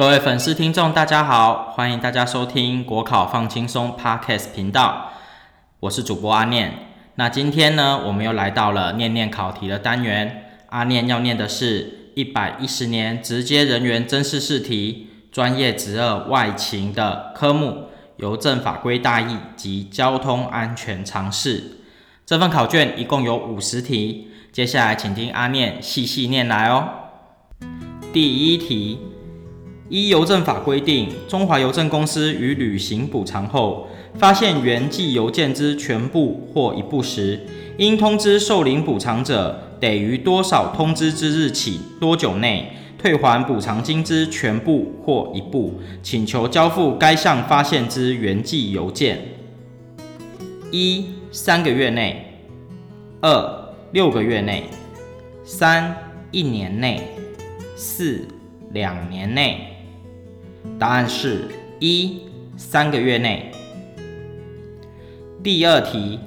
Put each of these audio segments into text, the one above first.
各位粉丝听众，大家好，欢迎大家收听国考放轻松 Podcast 频道，我是主播阿念。那今天呢，我们又来到了念念考题的单元。阿念要念的是一百一十年直接人员甄试试题，专业职二外勤的科目，邮政法规大意及交通安全常识。这份考卷一共有五十题，接下来请听阿念细细念来哦。第一题，依邮政法规定，中华邮政公司于履行补偿后，发现原寄邮件之全部或一部时，应通知受领补偿者，得于多少通知之日起多久内退还补偿金之全部或一部，请求交付该项发现之原寄邮件。一三个月内，二六个月内，三一年内，四两年内。答案是一三个月内。第二题，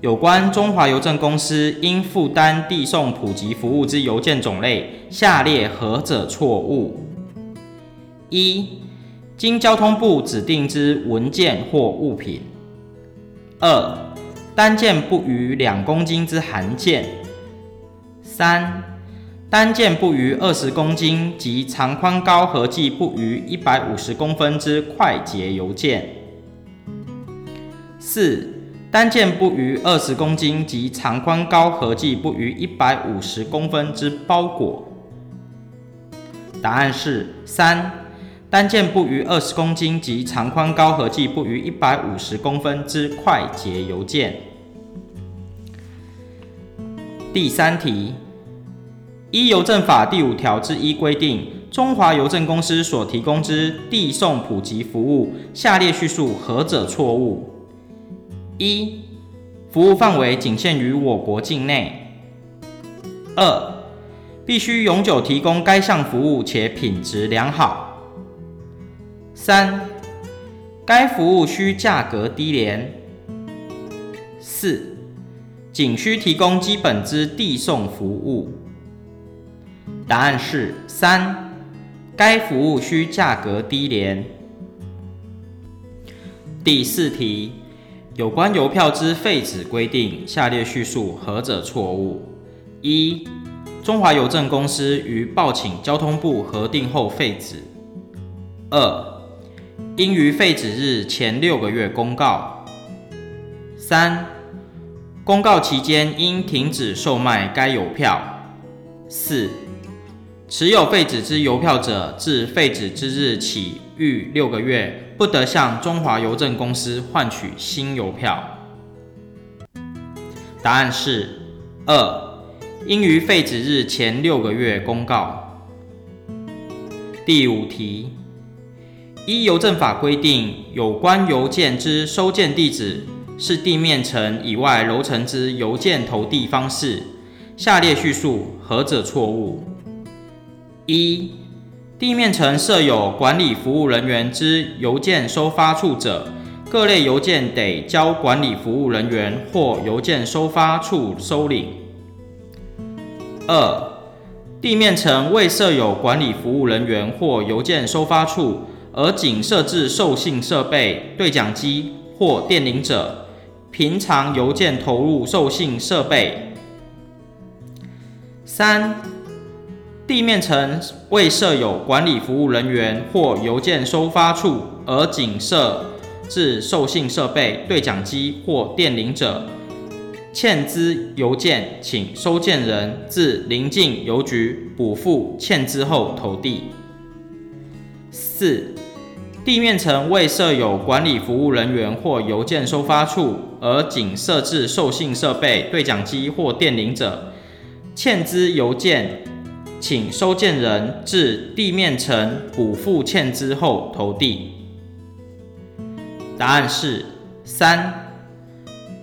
有关中华邮政公司应负担递送普及服务之邮件种类，下列何者错误？一、经交通部指定之文件或物品。二、单件不逾两公斤之函件；三、单件不逾二十公斤及长宽高合计不逾一百五十公分之快捷邮件；四、单件不逾二十公斤及长宽高合计不逾一百五十公分之包裹。答案是三。单件不逾二十公斤及长宽高合计不逾一百五十公分之快捷邮件。第三题，依邮政法第五条之一规定，中华邮政公司所提供之递送普及服务，下列叙述何者错误？一、服务范围仅限于我国境内。二、必须永久提供该项服务且品质良好。三，该服务需价格低廉。四，仅需提供基本之递送服务。答案是三，该服务需价格低廉。第四题，有关邮票之废止规定，下列叙述何者错误？一，中华邮政公司于报请交通部核定后废止。二，应于废止日前六个月公告。三、公告期间应停止售卖该邮票。四、持有废纸之邮票者，自废止之日起逾六个月，不得向中华邮政公司换取新邮票。答案是二，应于废止日前六个月公告。第五题。依邮政法规定，有关邮件之收件地址是地面层以外楼层之邮件投递方式，下列叙述何者错误？一、地面层设有管理服务人员之邮件收发处者，各类邮件得交管理服务人员或邮件收发处收领。二、地面层未设有管理服务人员或邮件收发处。而仅设置受信设备、对讲机或电铃者，平常邮件投入受信设备。三、地面层未设有管理服务人员或邮件收发处，而仅设置受信设备、对讲机或电铃者，欠资邮件请收件人至邻近邮局补付欠资后投递。四、地面层未设有管理服务人员或邮件收发处，而仅设置受信设备、对讲机或电铃者，欠资邮件请收件人至地面层补付欠资后投递。答案是三。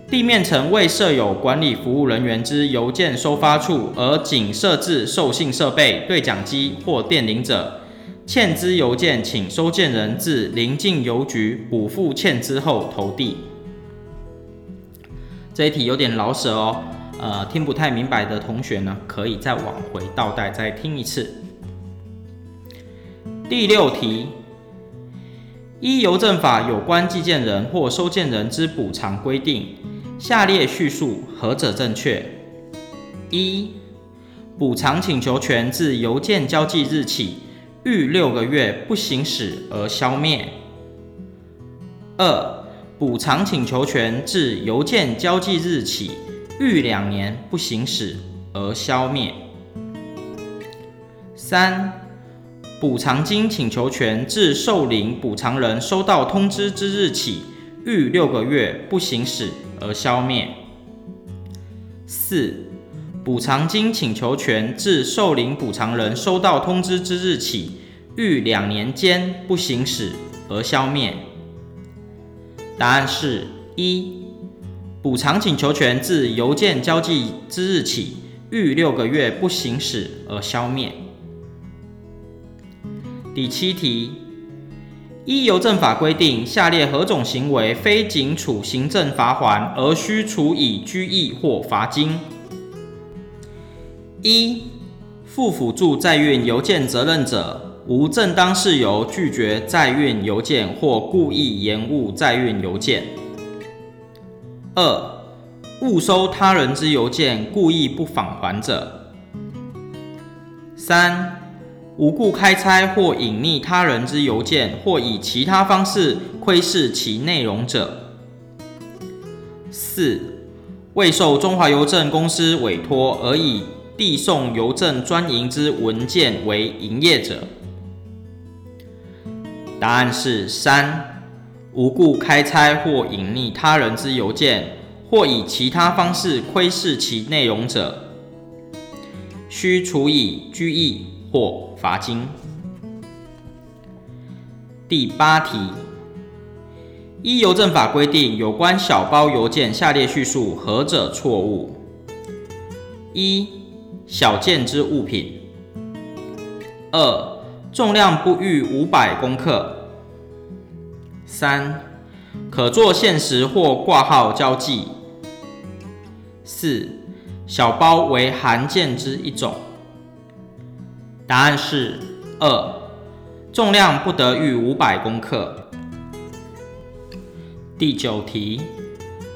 地面层未设有管理服务人员之邮件收发处，而仅设置受信设备、对讲机或电铃者。欠资邮件，请收件人至邻近邮局补付欠资后投递。这一题有点老舍哦，呃，听不太明白的同学呢，可以再往回倒带再听一次。第六题，依邮政法有关寄件人或收件人之补偿规定，下列叙述何者正确？一、补偿请求权自邮件交寄日起逾六个月不行使而消灭。二、补偿请求权自邮件交寄日起逾两年不行使而消灭。三、补偿金请求权自受领补偿人收到通知之日起逾六个月不行使而消灭。四、补偿金请求权自受领补偿人收到通知之日起逾两年间不行使而消灭。答案是一，补偿请求权自邮件交寄之日起逾六个月不行使而消灭。第七题，依邮政法规定，下列何种行为非仅处行政罚锾，而需处以拘役或罚金？一、负辅助载运邮件责任者，无正当事由拒绝载运邮件或故意延误载运邮件；二、误收他人之邮件，故意不返还者；三、无故开拆或隐匿他人之邮件，或以其他方式窥视其内容者；四、未受中华邮政公司委托而以递送邮政专营之文件为营业者，答案是三。无故开拆或隐匿他人之邮件，或以其他方式窥视其内容者，须处以拘役或罚金。第八题，依邮政法规定，有关小包邮件下列叙述何者错误？一小件之物品。二、重量不逾五百公克。三、可做限时或挂号交寄。四、小包为函件之一种。答案是二，重量不得逾五百公克。第九题，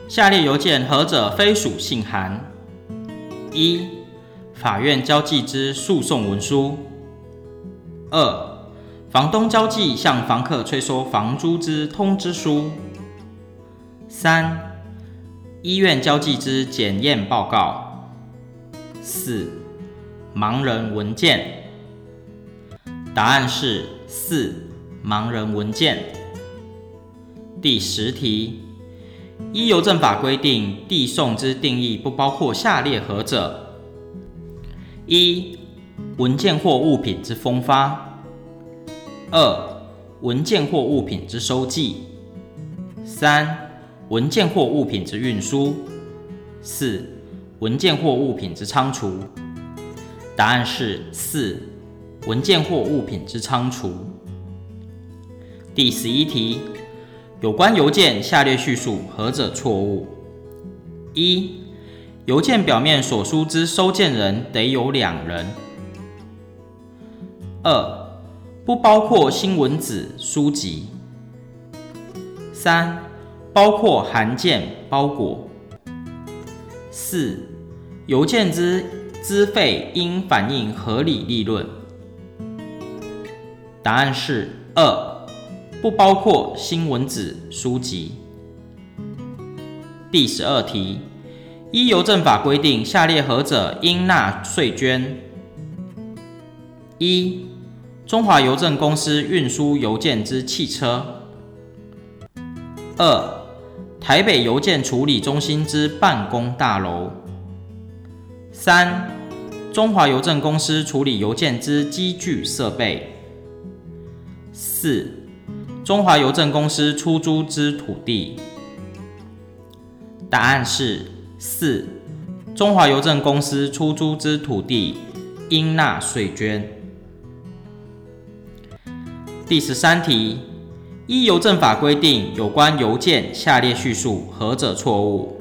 下列邮件何者非属信函？一法院交寄之诉讼文书；二、房东交寄向房客催收房租之通知书；三、医院交寄之检验报告；四、盲人文件。答案是四、盲人文件。第十题，依邮政法规定，递送之定义不包括下列何者？一、文件或物品之封发；二、文件或物品之收寄；三、文件或物品之运输；四、文件或物品之仓储。答案是四、文件或物品之仓储。第十一题，有关邮件下列叙述何者错误？一、邮件表面所书之收件人得有两人。二、不包括新闻纸、书籍。三、包括函件、包裹。四、邮件之资费应反映合理利润。答案是二，不包括新闻纸、书籍。第十二题。依邮政法规定，下列何者应纳税捐？一、中华邮政公司运输邮件之汽车；二、台北邮件处理中心之办公大楼；三、中华邮政公司处理邮件之机具设备；四、中华邮政公司出租之土地。答案是。四、中华邮政公司出租之土地应纳税捐。第十三题，依邮政法规定，有关邮件下列叙述何者错误？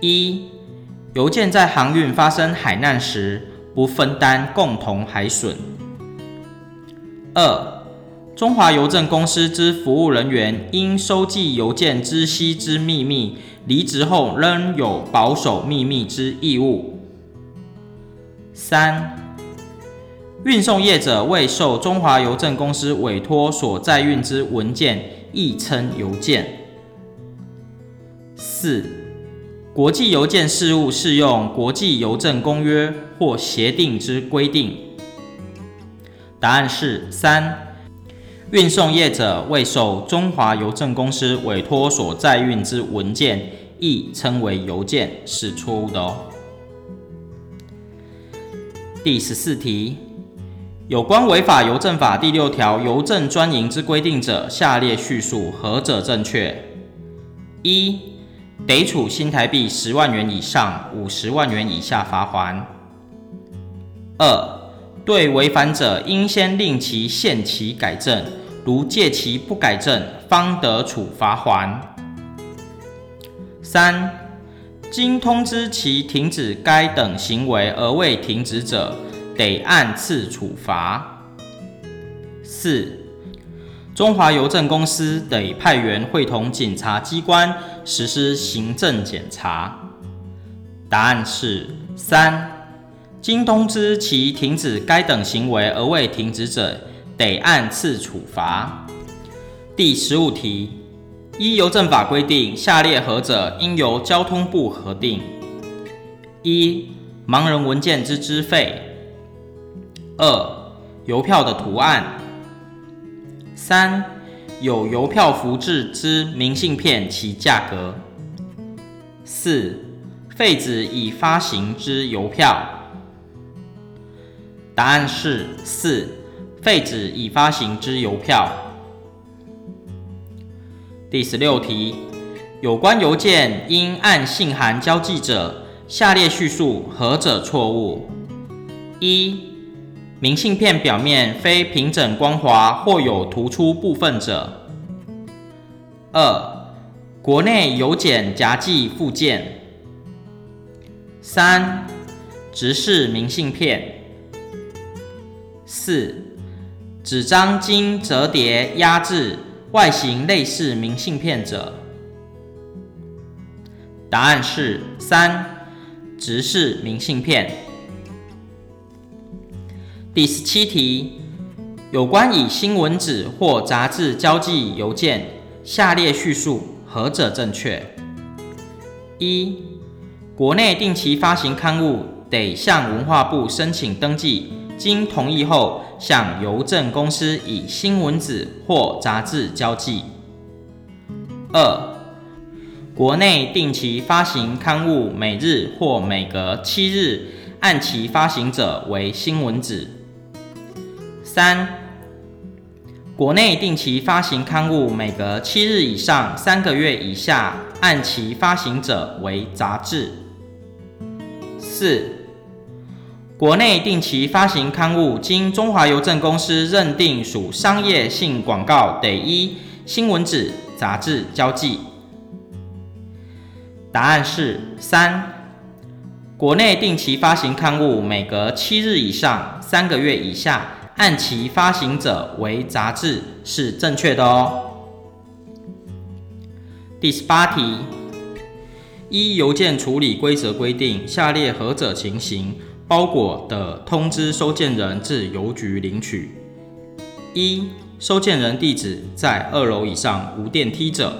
一、邮件在航运发生海难时，不分担共同海损。二、中华邮政公司之服务人员因收寄邮件知悉之秘密，离职后仍有保守秘密之义务。三、运送业者未受中华邮政公司委托所载运之文件，亦称邮件。四、国际邮件事务适用国际邮政公约或协定之规定。答案是三。运送业者未受中华邮政公司委托所载运之文件，亦称为邮件，是错误的哦。第十四题，有关违法邮政法第六条邮政专营之规定者，下列叙述何者正确？一、得处新台币十万元以上五十万元以下罚锾。二、对违反者，应先令其限期改正，如届期不改正，方得处罚锾。三、经通知其停止该等行为而未停止者，得按次处罚。四、中华邮政公司得派员会同检察机关实施行政检查。答案是三。经通知其停止该等行为而未停止者，得按次处罚。第十五题，依邮政法规定，下列何者应由交通部核定？一、盲人文件之支费；二、邮票的图案；三、有邮票幅志之明信片其价格；四、废纸已发行之邮票。答案是四，废纸已发行之邮票。第十六题，有关邮件应按信函交寄者，下列叙述何者错误？一、明信片表面非平整光滑或有突出部分者。二、国内邮件夹寄附件。三、直式明信片。四、纸张经折叠压制，外形类似明信片者。答案是三、直式明信片。第十七题，有关以新闻纸或杂志交寄邮件，下列叙述何者正确？一、国内定期发行刊物得向文化部申请登记。经同意后，向邮政公司以新闻纸或杂志交寄。二、国内定期发行刊物，每日或每隔七日按期发行者为新闻纸。三、国内定期发行刊物，每隔七日以上三个月以下按其发行者为杂志。四、国内定期发行刊物，经中华邮政公司认定属商业性广告，得依新闻纸、杂志交际。答案是三。国内定期发行刊物，每隔七日以上三个月以下按其发行者为杂志，是正确的哦。第十八题，依邮件处理规则规定，下列何者情形？包裹的通知收件人至邮局领取：一、收件人地址在二楼以上无电梯者；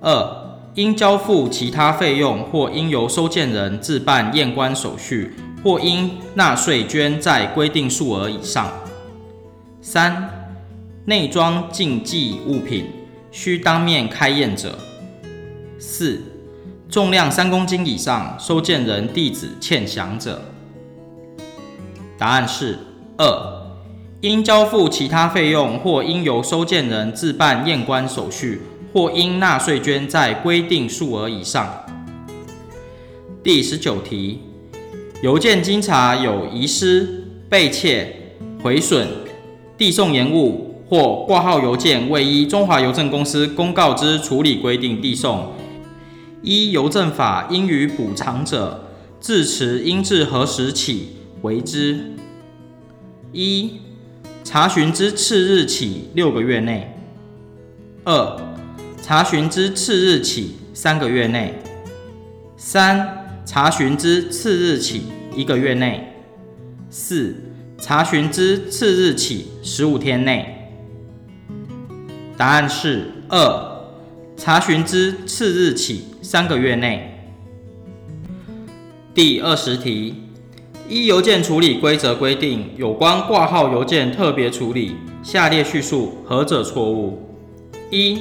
二、应交付其他费用或应由收件人自办验关手续，或应纳税捐在规定数额以上；三、内装禁忌物品需当面开验者；四、重量三公斤以上，收件人地址欠详者。答案是二，应交付其他费用，或应由收件人自办验关手续，或应纳税捐在规定数额以上。第十九题，邮件经查有遗失、被窃、毁损、递送延误或挂号邮件未依中华邮政公司公告之处理规定递送，依邮政法应予补偿者，自持应自何时起为之？一、查询之次日起六个月内；二、查询之次日起三个月内；三、查询之次日起一个月内；四、查询之次日起十五天内。答案是二、查询之次日起三个月内。第二十题。一邮件处理规则规定，有关挂号邮件特别处理，下列叙述何者错误？一、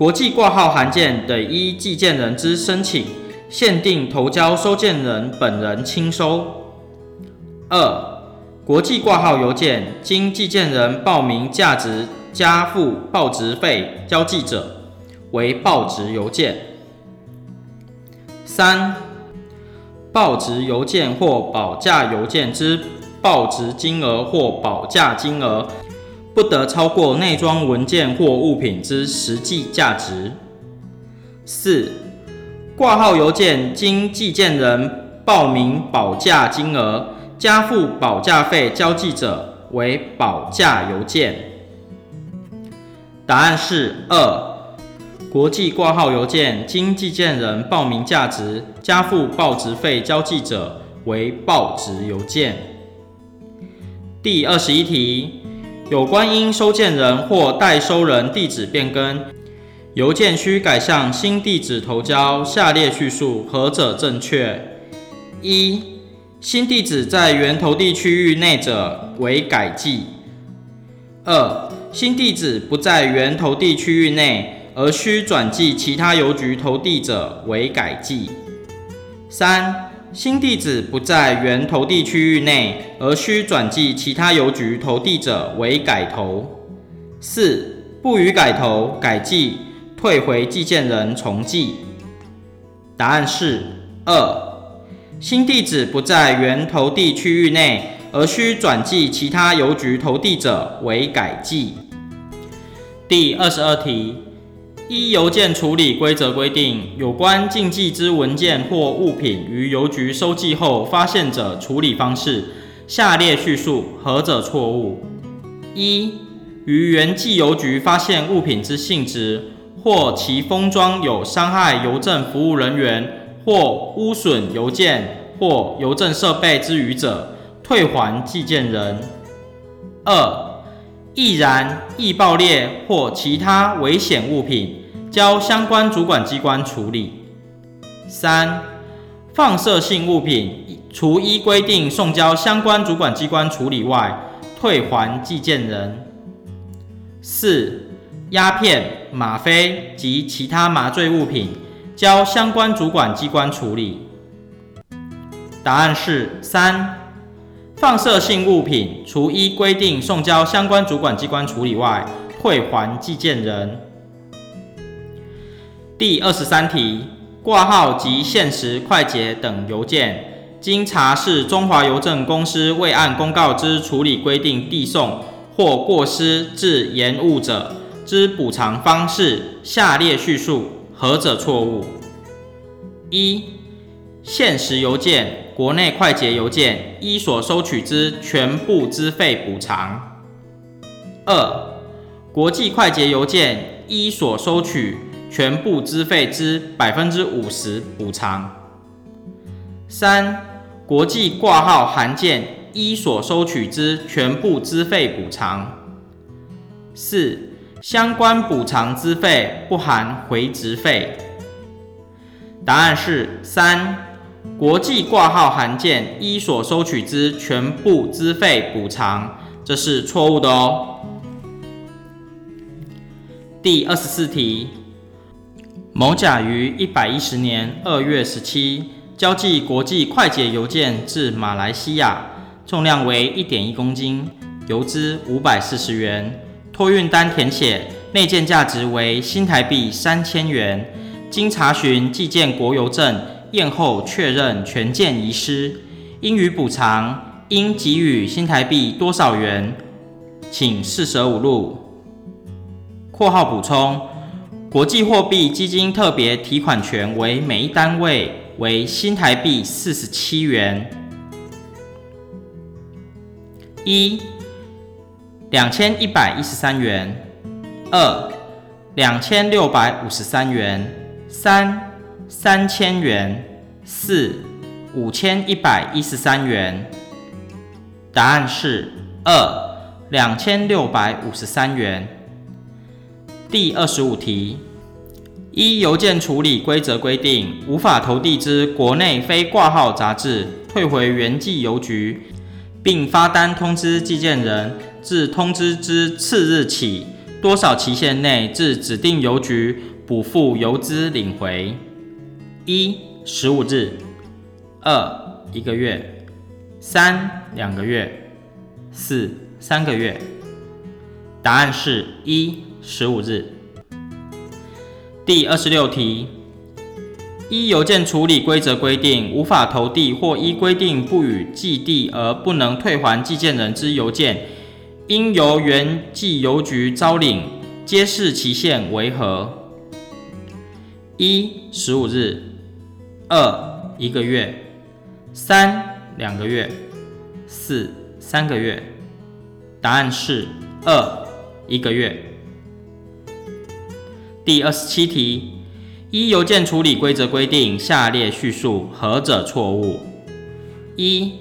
国际挂号函件得依寄件人之申请，限定投交收件人本人亲收。二、国际挂号邮件经寄件人报名价值加付报值费交寄者，为报值邮件。三、报值邮件或保价邮件之报值金额或保价金额，不得超过内装文件或物品之实际价值。四、挂号邮件经寄件人报名保价金额，加付保价费交寄者，为保价邮件。答案是二。国际挂号邮件经寄件人报名价值，加付报值费交寄者，为报值邮件。第二十一题，有关因收件人或代收人地址变更，邮件需改向新地址投交，下列叙述何者正确？一、新地址在原投递区域内者，为改寄。二、新地址不在原投递区域内。而需转寄其他邮局投递者为改寄。三、新地址不在原投递区域内，而需转寄其他邮局投递者为改投。四、不予改投、改寄，退回寄件人重寄。答案是二。新地址不在原投递区域内，而需转寄其他邮局投递者为改寄。第二十二题。依邮件处理规则规定，有关禁忌之文件或物品于邮局收寄后发现者处理方式，下列叙述何者错误？一、于原寄邮局发现物品之性质或其封装有伤害邮政服务人员或污损邮件或邮政设备之余者，退还寄件人。二、易燃、易爆裂或其他危险物品，交相关主管机关处理。三、放射性物品，除依规定送交相关主管机关处理外，退还寄件人。四、鸦片、吗啡及其他麻醉物品，交相关主管机关处理。答案是三。放射性物品，除依规定送交相关主管机关处理外，退还寄件人。第二十三题，挂号及限时快捷等邮件，经查是中华邮政公司未按公告之处理规定递送或过失致延误者之补偿方式，下列叙述何者错误？一、限时邮件、国内快捷邮件依所收取之全部资费补偿。二、国际快捷邮件依所收取全部资费之百分之五十补偿。三、国际挂号函件一所收取之全部资费补偿。四、相关补偿资费不含回执费。答案是三、国际挂号函件一所收取之全部资费补偿，这是错误的哦。第二十四题。某甲于一百一十年二月十七交寄国际快捷邮件至马来西亚，重量为一点一公斤，邮资五百四十元，托运单填写内件价值为新台币三千元。经查询寄件国邮证验后确认全件遗失，应予补偿，应给予新台币多少元？请四舍五入。括号补充。国际货币基金特别提款权为每一单位为新台币四十七元。一、两千一百一十三元；二、两千六百五十三元；三、三千元；四、五千一百一十三元。答案是二、两千六百五十三元。第二十五题。一邮件处理规则规定，无法投递之国内非挂号杂志，退回原寄邮局，并发单通知寄件人，自通知之次日起，多少期限内至指定邮局补付邮资领回？一、十五日；二、一个月；三、两个月；四、三个月。答案是一、十五日。第二十六题，依邮件处理规则规定，无法投递或依规定不予寄递而不能退还寄件人之邮件，应由原寄邮局招领，揭示期限为何？一、十五日；二、一个月；三、两个月；四、三个月。答案是二、一个月。第二十七题，一邮件处理规则规定，下列叙述何者错误？一、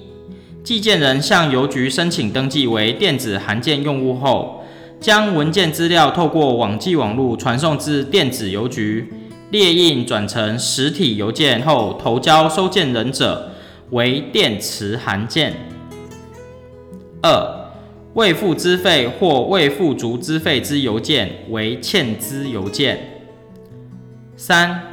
寄件人向邮局申请登记为电子函件用户后，将文件资料透过网际网络传送至电子邮局，列印转成实体邮件后投交收件人者，为电磁函件。二、未付资费或未付足资费之邮件为欠资邮件。三、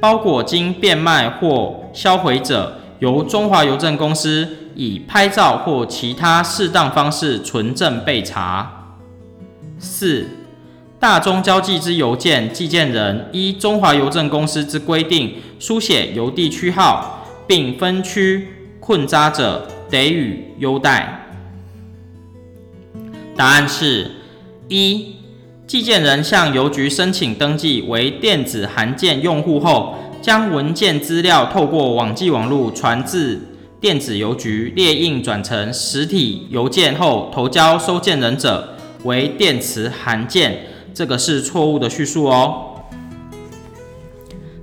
包裹经变卖或销毁者，由中华邮政公司以拍照或其他适当方式存证备查。四、大宗交寄之邮件，寄件人依中华邮政公司之规定书写邮递区号，并分区困扎者，得予优待。答案是：一、寄件人向邮局申请登记为电子函件用户后，将文件资料透过网际网路传至电子邮局，列印转成实体邮件后投交收件人者，为电磁函件。这个是错误的叙述哦。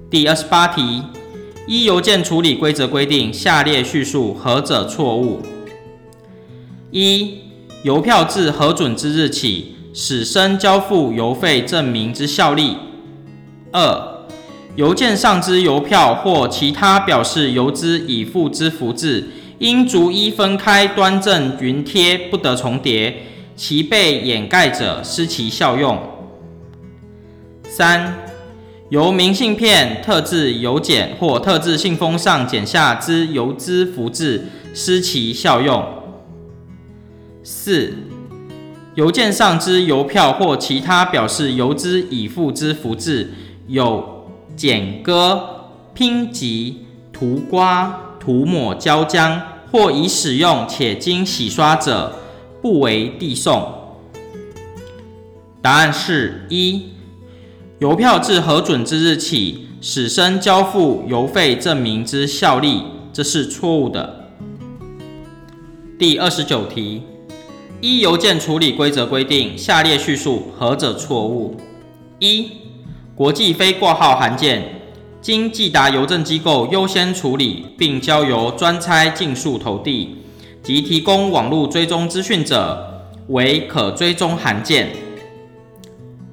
第二十八题，一邮件处理规则规定，下列叙述何者错误？一邮票自核准之日起，始生交付邮费证明之效力。二、邮件上之邮票或其他表示邮资已付之符字，应逐一分开端正匀贴，不得重叠，其被掩盖者失其效用。三、由明信片、特制邮简或特制信封上剪下之邮资符字失其效用。四、邮件上之邮票或其他表示邮资已付之符志，有剪割、拼集、涂刮、涂抹胶浆或已使用且经洗刷者，不为递送。答案是一、邮票自核准之日起，始生交付邮费证明之效力，这是错误的。第二十九题。一邮件处理规则规定，下列叙述何者错误？一、国际非挂号函件，经寄达邮政机构优先处理，并交由专差竞速投递及提供网络追踪资讯者，为可追踪函件。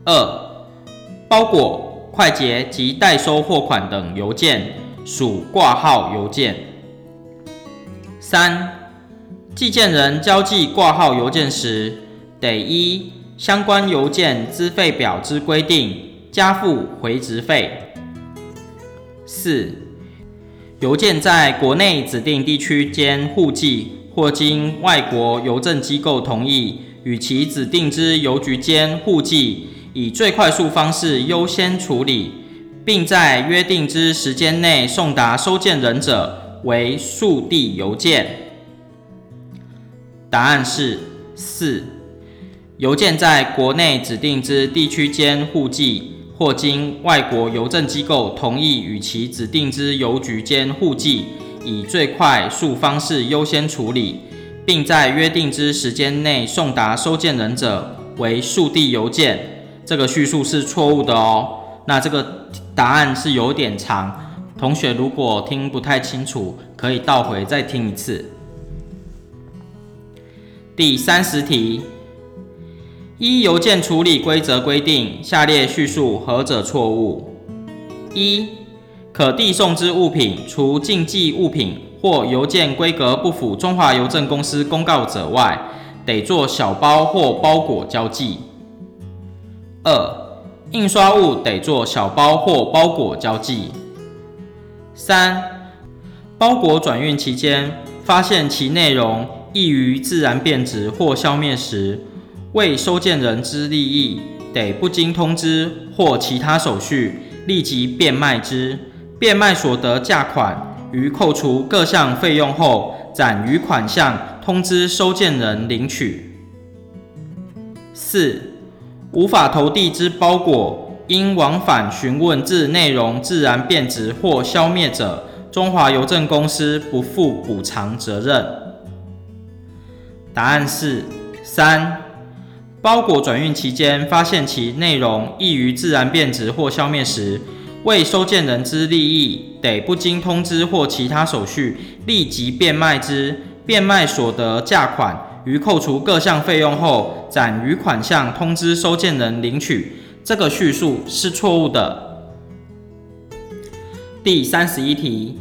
二、包裹、快捷及代收货款等邮件，属挂号邮件。三、寄件人交寄挂号邮件时，得依相关邮件资费表之规定加付回执费。四、邮件在国内指定地区间互寄，或经外国邮政机构同意与其指定之邮局间互寄，以最快速方式优先处理，并在约定之时间内送达收件人者，为速递邮件。答案是四。邮件在国内指定之地区间互寄，或经外国邮政机构同意与其指定之邮局间互寄，以最快速方式优先处理，并在约定之时间内送达收件人者为速递邮件，这个叙述是错误的哦。那这个答案是有点长，同学如果听不太清楚，可以倒回再听一次。第三十题，依邮件处理规则规定，下列叙述何者错误？一、可递送之物品，除禁忌物品或邮件规格不符中华邮政公司公告者外，得做小包或包裹交寄。二、印刷物得做小包或包裹交寄。三、包裹转运期间，发现其内容易于自然变质或消灭时，为收件人之利益，得不经通知或其他手续，立即变卖之。变卖所得价款，于扣除各项费用后，暂余款项通知收件人领取。四、无法投递之包裹，因往返询问致内容自然变质或消灭者，中华邮政公司不负补偿责任。答案是三，包裹转运期间发现其内容易于自然变质或消灭时，为收件人之利益，得不经通知或其他手续，立即变卖之。变卖所得价款，于扣除各项费用后，暂余款项通知收件人领取。这个叙述是错误的。第三十一题。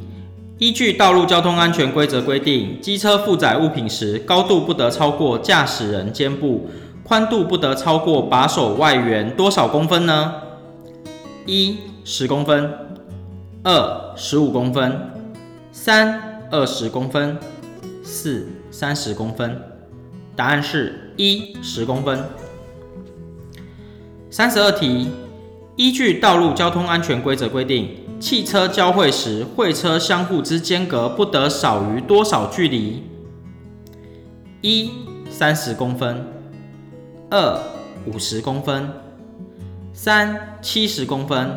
依据道路交通安全规则规定，机车负载物品时，高度不得超过驾驶人肩部，宽度不得超过把手外缘多少公分呢？一、十公分；二、十五公分；三、二十公分；四、三十公分。答案是一、十公分。三十二题，依据道路交通安全规则规定。汽车交汇时，会车相互之间隔不得少于多少距离？一、三十公分；二、五十公分；三、七十公分；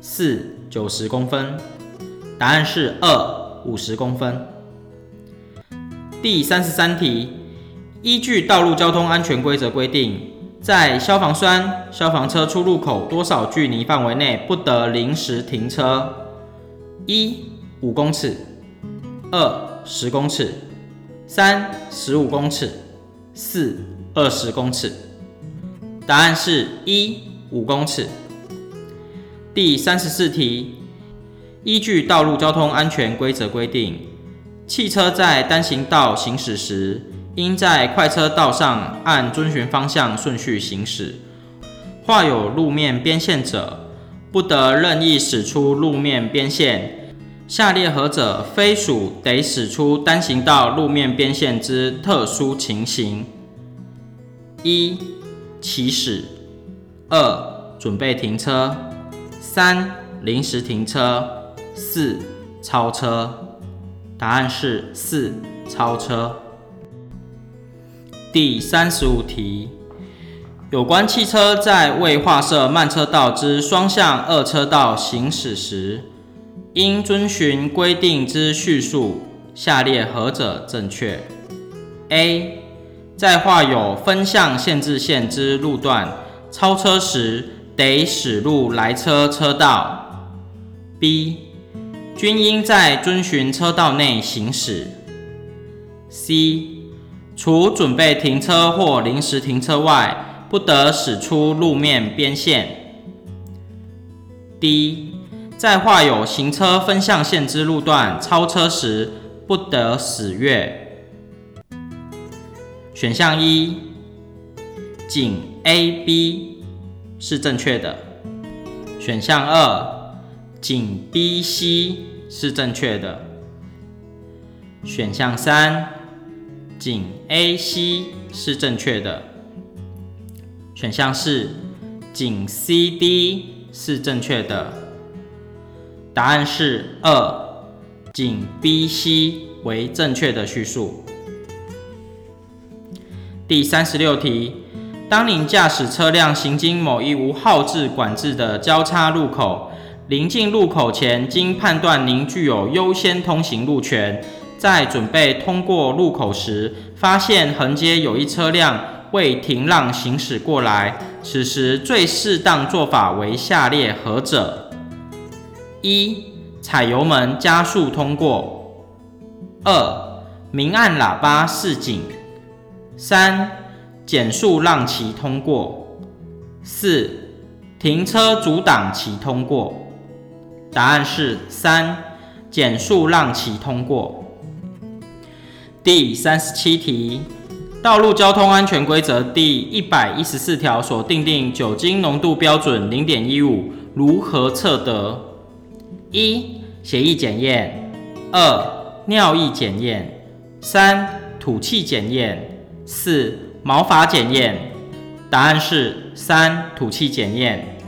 四、九十公分。答案是二、五十公分。第三十三题，依据道路交通安全规则规定。在消防栓、消防车出入口多少距离范围内不得临时停车？一、五公尺；二、十公尺；三、十五公尺；四、二十公尺。答案是一、五公尺。第三十四题，依据道路交通安全规则规定，汽车在单行道行驶时，应在快车道上按遵循方向顺序行驶，画有路面边线者，不得任意驶出路面边线。下列何者非属得驶出单行道路面边线之特殊情形？一、起始；二、准备停车；三、临时停车；四、超车。答案是四、超车。第三十五题，有关汽车在未划设慢车道之双向二车道行驶时，应遵循规定之叙述，下列何者正确？A. 在画有分向限制线之路段，超车时得驶入来车车道。B. 均应在遵循车道内行驶。C. 除准备停车或临时停车外，不得驶出路面边线。D，在画有行车分向线之路段超车时，不得驶越。选项一，仅 A、B 是正确的。选项二，仅 B、C 是正确的。选项三。仅 A、C 是正确的。选项是仅 C、D 是正确的。答案是二，仅 B、C 为正确的叙述。第三十六题，当您驾驶车辆行经某一无号志管制的交叉路口，临近路口前，经判断您具有优先通行路权。在准备通过路口时，发现横街有一车辆未停让行驶过来，此时最适当做法为下列何者？一、踩油门加速通过；二、明按喇叭示警；三、减速让其通过；四、停车阻挡其通过。答案是三，减速让其通过。第三十七题，《道路交通安全规则》第一百一十四条所订定酒精浓度标准零点一五，如何测得？一、血液检验；二、尿液检验；三、吐气检验；四、毛发检验。答案是三、吐气检验。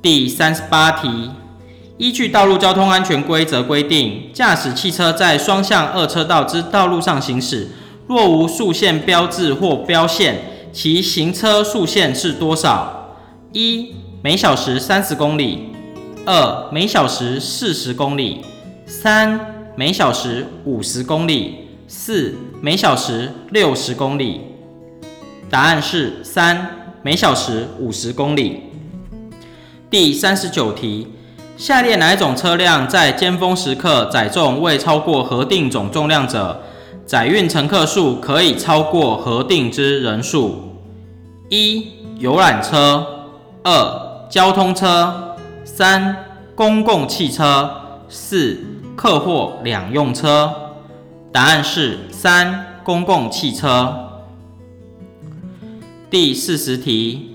第三十八题。依据《道路交通安全规则》规定，驾驶汽车在双向二车道之道路上行驶，若无速限标志或标线，其行车速限是多少？一、每小时三十公里；二、每小时四十公里；三、每小时五十公里；四、每小时六十公里。答案是三、每小时五十公里。第三十九题。下列哪种车辆在尖峰时刻载重未超过核定总重量者，载运乘客数可以超过核定之人数？一、游览车；二、交通车；三、公共汽车；四、客货两用车。答案是三、公共汽车。第四十题。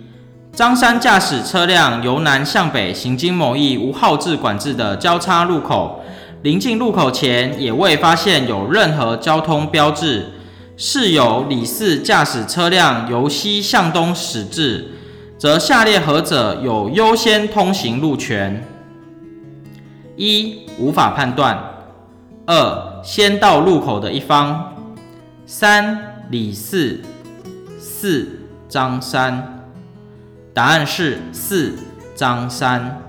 张三驾驶车辆由南向北行经某一无号志管制的交叉路口，临近路口前也未发现有任何交通标志。是由李四驾驶车辆由西向东驶至，则下列何者有优先通行路权？一、无法判断；二、先到路口的一方；三、李四；四、张三。答案是四张三。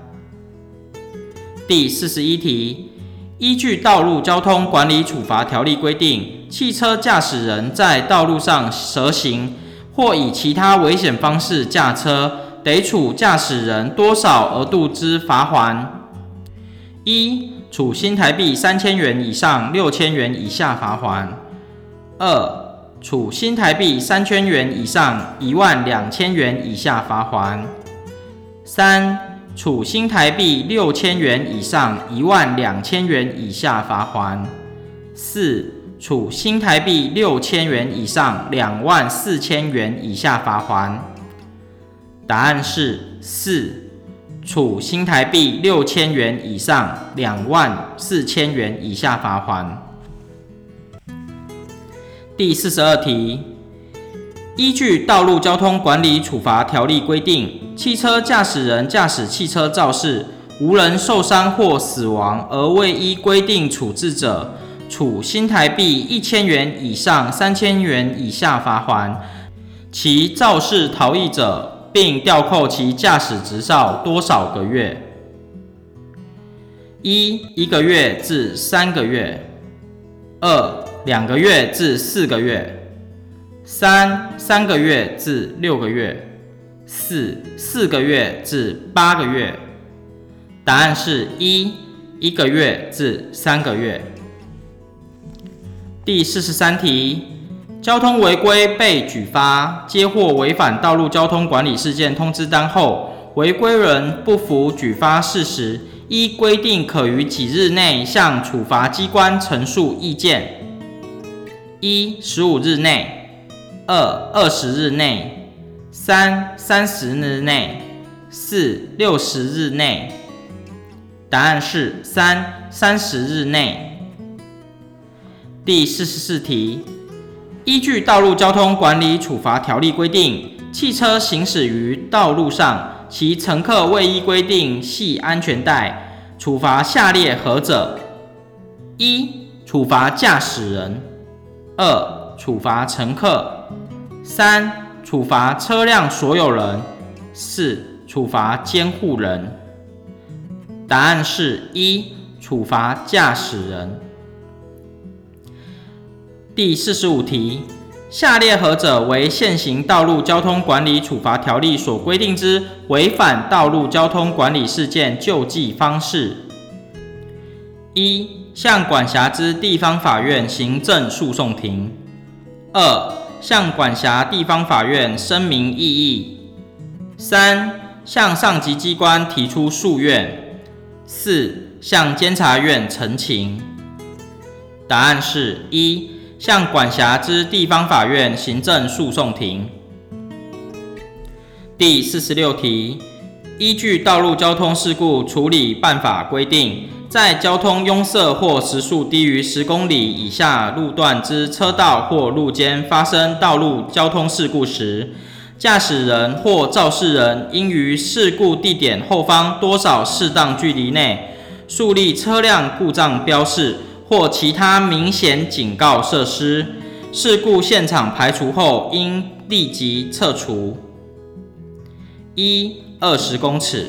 第四十一题，依据《道路交通管理处罚条例》规定，汽车驾驶人在道路上蛇行或以其他危险方式驾车，得处驾驶人多少额度之罚锾？一、处新台币三千元以上六千元以下罚锾。二、处新台币三千元以上一万两千元以下罚锾。三、处新台币六千元以上一万两千元以下罚锾。四、处新台币六千元以上两万四千元以下罚锾。答案是四、处新台币六千元以上两万四千元以下罚锾。第四十二题，依据《道路交通管理处罚条例》规定，汽车驾驶人驾驶汽车肇事，无人受伤或死亡而未依规定处置者，处新台币一千元以上三千元以下罚锾；其肇事逃逸者，并吊扣其驾驶执照多少个月？一、一个月至三个月；二、两个月至四个月，三三个月至六个月，四四个月至八个月。答案是一一个月至三个月。第四十三题，交通违规被举发，接获违反道路交通管理事件通知单后，违规人不服举发事实，依规定可于几日内向处罚机关陈述意见。一十五日内，二二十日内，三三十日内，四六十日内。答案是三三十日内。第四十四题，依据《道路交通管理处罚条例》规定，汽车行驶于道路上，其乘客未依规定系安全带，处罚下列何者？一、处罚驾驶人。二、处罚乘客；三、处罚车辆所有人；四、处罚监护人。答案是一、处罚驾驶人。第四十五题，下列何者为现行道路交通管理处罚条例所规定之违反道路交通管理事件救济方式？一、向管辖之地方法院行政诉讼庭；二、向管辖地方法院声明异议；三、向上级机关提出诉愿；四、向监察院陈情。答案是一。向管辖之地方法院行政诉讼庭。第四十六题，依据《道路交通事故处理办法》规定，在交通拥塞或时速低于十公里以下路段之车道或路间发生道路交通事故时，驾驶人或肇事人应于事故地点后方多少适当距离内树立车辆故障标示，或其他明显警告设施，事故现场排除后，应立即撤除。一、二十公尺；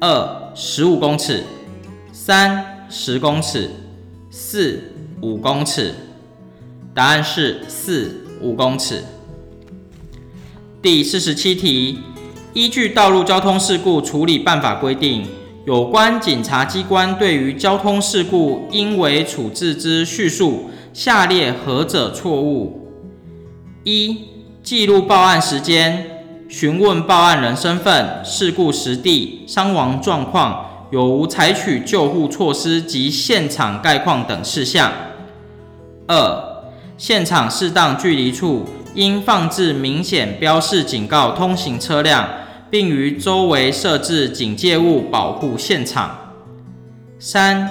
二、十五公尺；三、十公尺；四、五公尺。答案是四、五公尺。第四十七题，依据《道路交通事故处理办法》规定。有关警察机关对于交通事故应为处置之叙述，下列何者错误？一、记录报案时间、询问报案人身份、事故实地、伤亡状况、有无采取救护措施及现场概况等事项。二、现场适当距离处应放置明显标示警告通行车辆。并于周围设置警戒物，保护现场。三、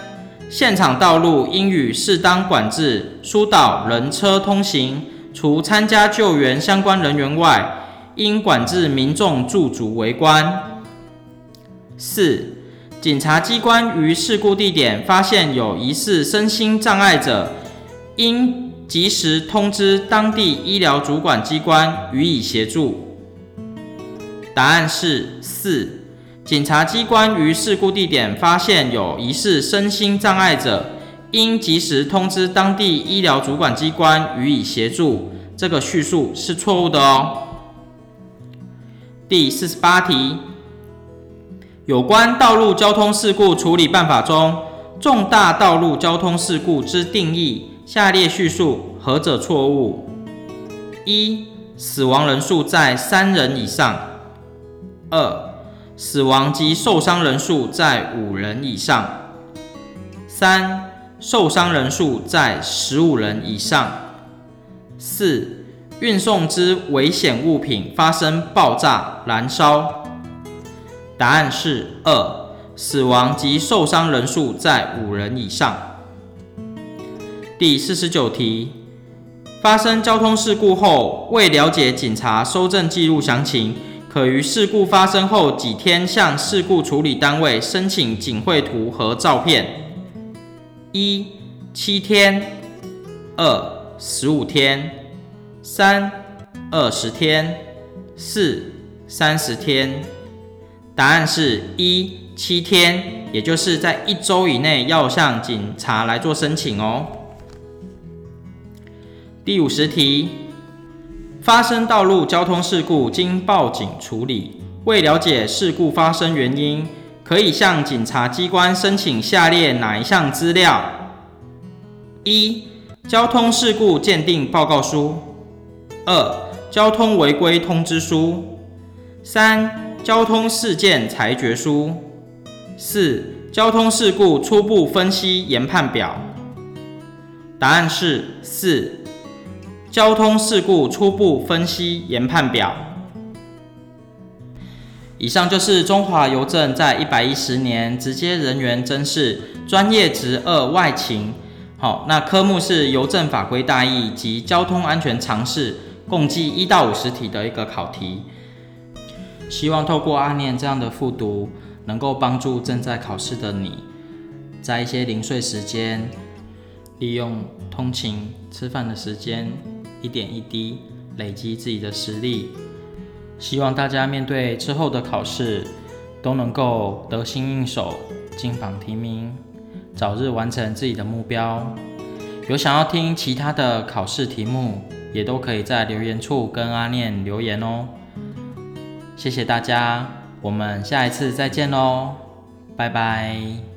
现场道路应予适当管制，疏导人车通行。除参加救援相关人员外，应管制民众驻足围观。四、警察机关于事故地点发现有疑似身心障碍者，应及时通知当地医疗主管机关予以协助。答案是四。警察机关于事故地点发现有疑似身心障碍者，应及时通知当地医疗主管机关予以协助。这个叙述是错误的哦。第四十八题，有关道路交通事故处理办法中，重大道路交通事故之定义，下列叙述何者错误？一、死亡人数在三人以上。二、死亡及受伤人数在五人以上。三、受伤人数在十五人以上。四、运送之危险物品发生爆炸、燃烧。答案是二、死亡及受伤人数在五人以上。第四十九题，发生交通事故后，未了解警察搜证记录详情。可于事故发生后几天向事故处理单位申请警绘图和照片。一、七天；二、十五天；三、二十天；四、三十天。答案是一、七天，也就是在一周以内要向警察来做申请哦。第五十题。发生道路交通事故，经报警处理，为了解事故发生原因，可以向警察机关申请下列哪一项资料？一、交通事故鉴定报告书；二、交通违规通知书；三、交通事件裁决书；四、交通事故初步分析研判表。答案是四。交通事故初步分析研判表。以上就是中华邮政在一百一十年直接人员甄试专业职二外勤。好，那科目是邮政法规大意及交通安全常识，共计一到五十题的一个考题。希望透过阿念这样的复读，能够帮助正在考试的你，在一些零碎时间，利用通勤、吃饭的时间。一点一滴累积自己的实力，希望大家面对之后的考试都能够得心应手，金榜题名，早日完成自己的目标。有想要听其他的考试题目，也都可以在留言处跟阿念留言哦。谢谢大家，我们下一次再见喽，拜拜。